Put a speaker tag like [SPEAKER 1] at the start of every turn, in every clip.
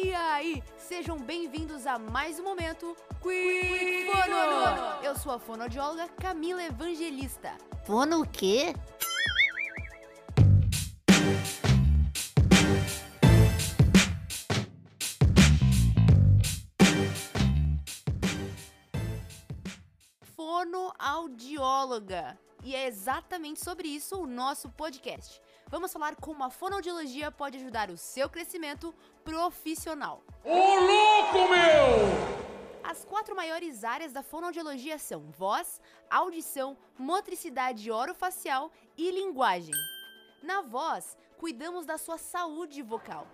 [SPEAKER 1] E aí, sejam bem-vindos a mais um momento Quick Fono! Eu sou a fonoaudióloga Camila Evangelista.
[SPEAKER 2] Fono o quê?
[SPEAKER 1] Fonoaudióloga. E é exatamente sobre isso o nosso podcast. Vamos falar como a fonoaudiologia pode ajudar o seu crescimento profissional.
[SPEAKER 3] Ô louco, meu!
[SPEAKER 1] As quatro maiores áreas da fonoaudiologia são voz, audição, motricidade orofacial e linguagem. Na voz, cuidamos da sua saúde vocal.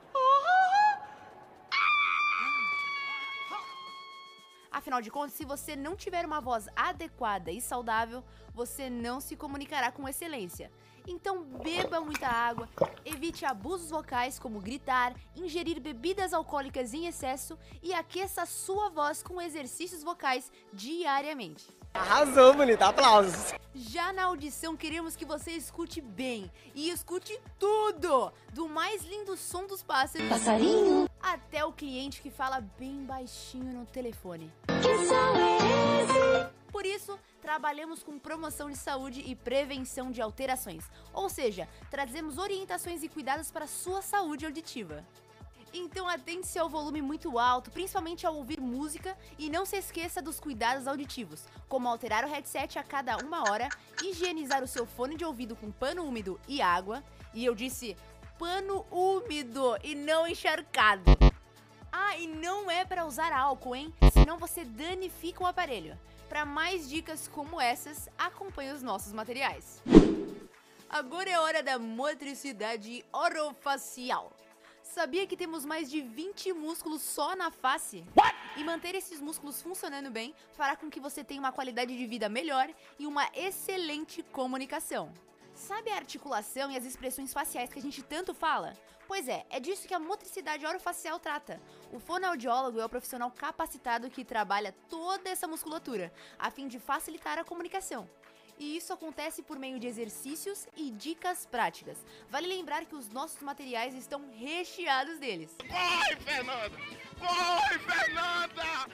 [SPEAKER 1] Afinal de contas, se você não tiver uma voz adequada e saudável, você não se comunicará com excelência. Então beba muita água, evite abusos vocais como gritar, ingerir bebidas alcoólicas em excesso e aqueça sua voz com exercícios vocais diariamente.
[SPEAKER 4] Arrasou, bonita. Aplausos.
[SPEAKER 1] Já na audição, queremos que você escute bem e escute tudo, do mais lindo som dos pássaros
[SPEAKER 2] Passarinho.
[SPEAKER 1] até o cliente que fala bem baixinho no telefone.
[SPEAKER 2] Que som é esse?
[SPEAKER 1] Por isso, trabalhamos com promoção de saúde e prevenção de alterações, ou seja, trazemos orientações e cuidados para sua saúde auditiva. Então atente-se ao volume muito alto, principalmente ao ouvir música, e não se esqueça dos cuidados auditivos, como alterar o headset a cada uma hora, higienizar o seu fone de ouvido com pano úmido e água, e eu disse pano úmido e não encharcado. Ah, e não é para usar álcool, hein? Senão você danifica o aparelho. Para mais dicas como essas, acompanhe os nossos materiais. Agora é hora da motricidade orofacial. Sabia que temos mais de 20 músculos só na face? E manter esses músculos funcionando bem fará com que você tenha uma qualidade de vida melhor e uma excelente comunicação. Sabe a articulação e as expressões faciais que a gente tanto fala? Pois é, é disso que a motricidade orofacial trata. O fonoaudiólogo é o profissional capacitado que trabalha toda essa musculatura, a fim de facilitar a comunicação. E isso acontece por meio de exercícios e dicas práticas. Vale lembrar que os nossos materiais estão recheados deles.
[SPEAKER 3] Corre, Fernanda! Corre, Fernanda!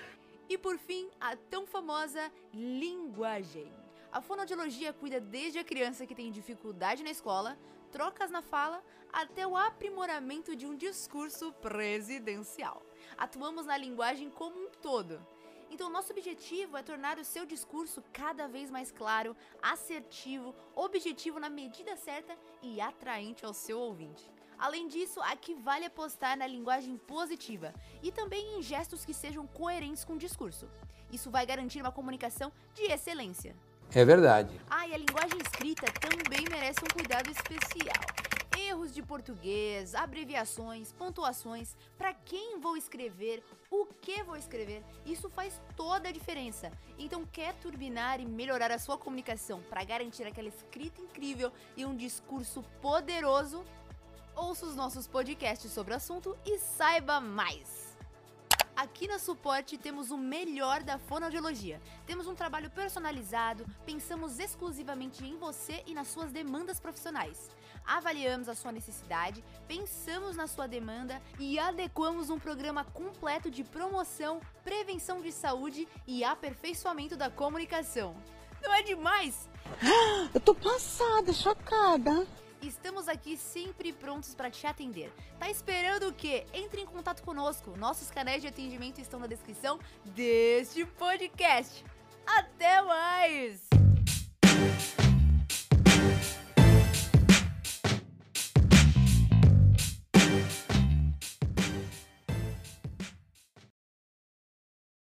[SPEAKER 1] E por fim, a tão famosa linguagem. A fonoaudiologia cuida desde a criança que tem dificuldade na escola, trocas na fala, até o aprimoramento de um discurso presidencial. Atuamos na linguagem como um todo. Então, nosso objetivo é tornar o seu discurso cada vez mais claro, assertivo, objetivo na medida certa e atraente ao seu ouvinte. Além disso, aqui vale apostar na linguagem positiva e também em gestos que sejam coerentes com o discurso. Isso vai garantir uma comunicação de excelência.
[SPEAKER 5] É verdade.
[SPEAKER 1] Ah, e a linguagem escrita também merece um cuidado especial. Erros de português, abreviações, pontuações, para quem vou escrever, o que vou escrever, isso faz toda a diferença. Então, quer turbinar e melhorar a sua comunicação para garantir aquela escrita incrível e um discurso poderoso? Ouça os nossos podcasts sobre o assunto e saiba mais! Aqui na Suporte temos o melhor da fonoaudiologia. Temos um trabalho personalizado, pensamos exclusivamente em você e nas suas demandas profissionais. Avaliamos a sua necessidade, pensamos na sua demanda e adequamos um programa completo de promoção, prevenção de saúde e aperfeiçoamento da comunicação. Não é demais?
[SPEAKER 6] Eu tô passada, chocada.
[SPEAKER 1] Estamos aqui sempre prontos para te atender. Tá esperando o quê? Entre em contato conosco. Nossos canais de atendimento estão na descrição deste podcast. Até mais!